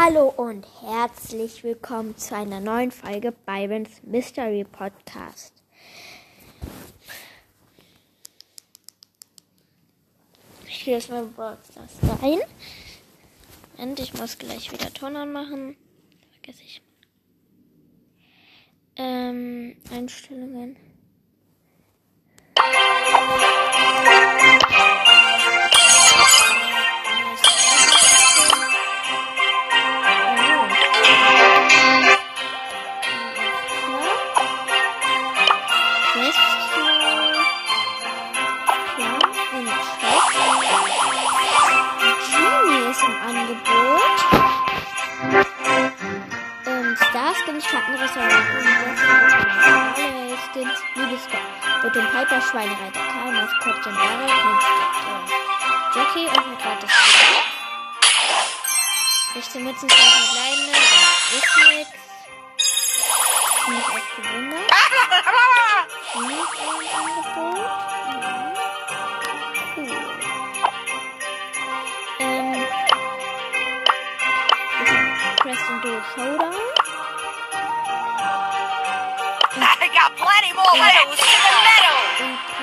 Hallo und herzlich willkommen zu einer neuen Folge Byrons Mystery Podcast. Ich gehe jetzt mal Broadstars rein. Und ich muss gleich wieder Ton anmachen. Vergesse ich. Ähm, Einstellungen. Mit dem Piper Schweinereiter Karl, Maskottchen Lara, Kunst, Jackie und ein gratis 16 Mützen, 200 Leine, das ist nichts. Ich auch gewundert. Nicht ein Angebot. Cool. Ähm. Preston Do Showdown. I got plenty more medals to the medal.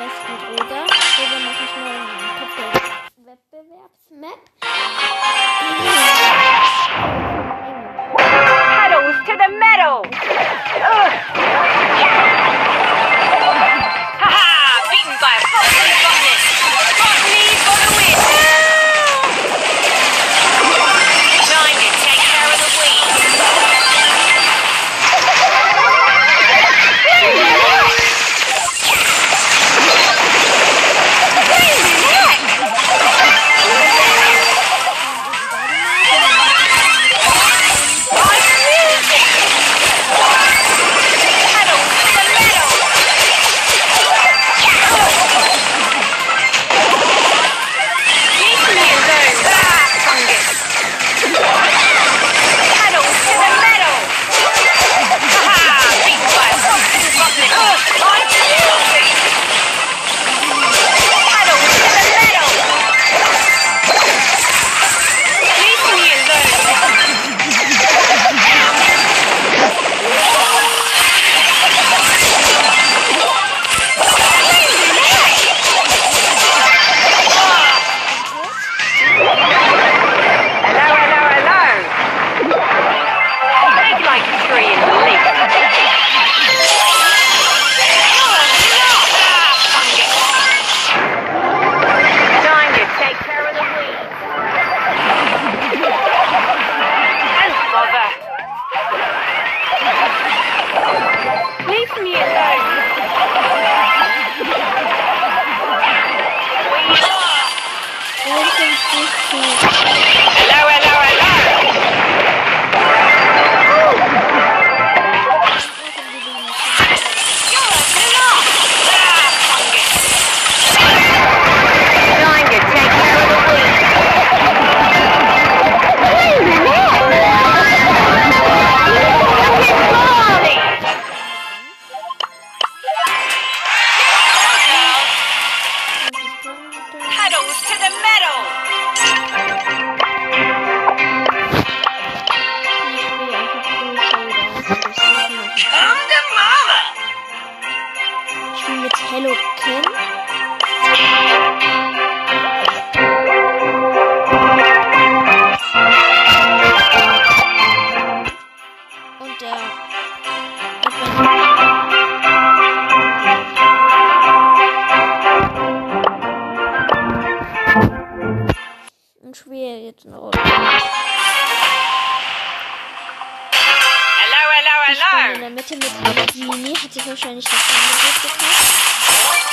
Mitte mit Mini. Hat sich wahrscheinlich das Angebot gekauft.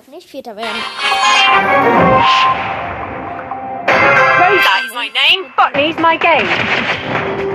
darf nicht Vierter werden. My name, Botany's my game.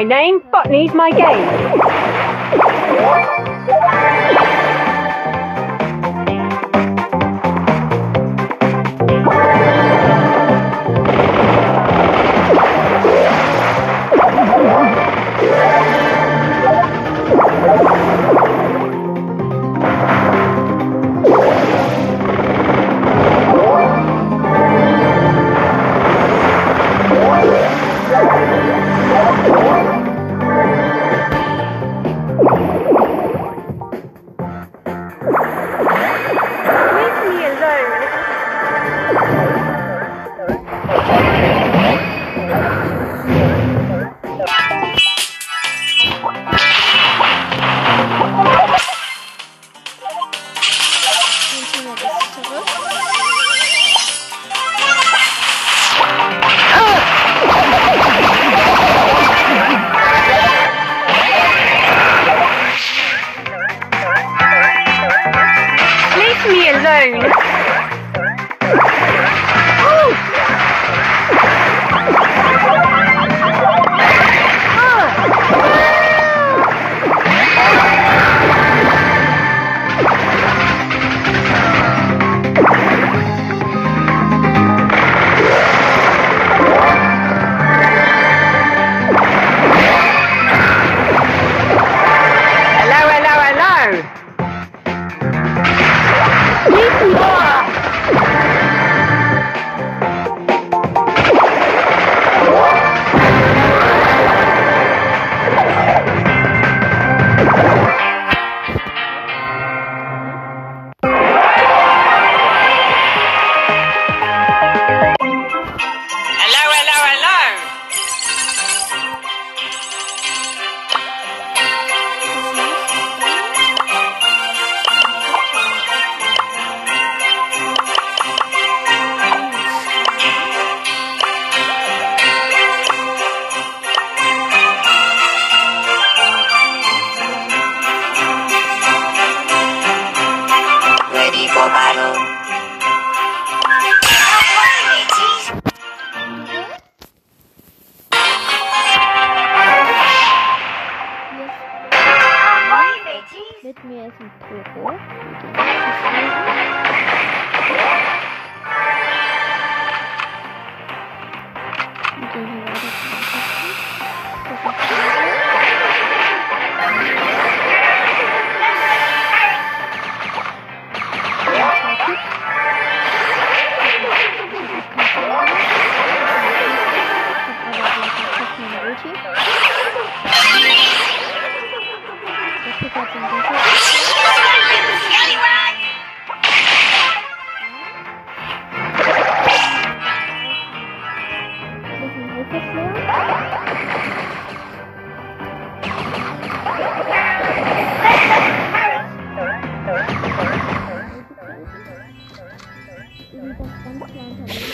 my name, Botany's my game. 我们打算去玩什么？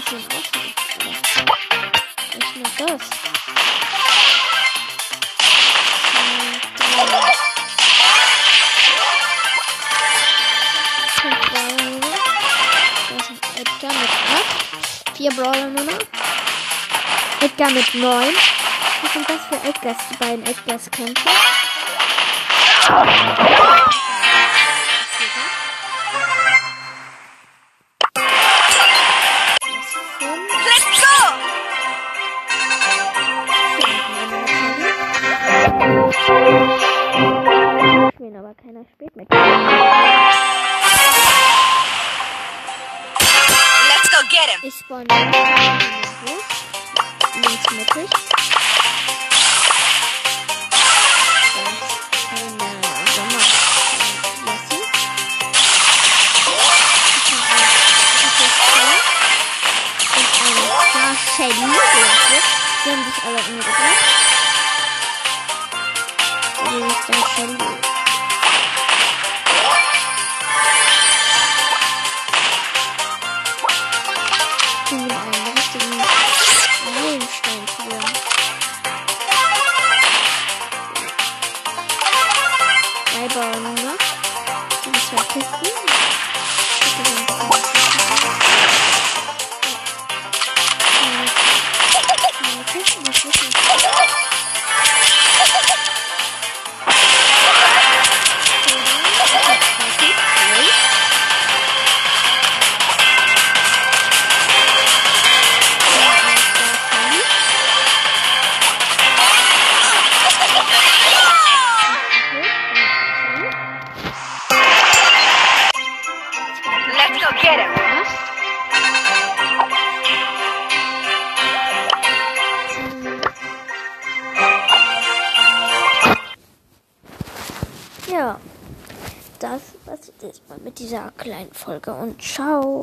Drei. Fünf Brawler nur noch. Das ist Edgar mit acht. Vier Brawler nur noch. Edgar mit neun. Was sind das für Edgars? Die beiden Edgars kämpfen. Habe eine Star Shelly. Sie haben sich alle umgebracht. Wie ist der Shelly? Folge und ciao.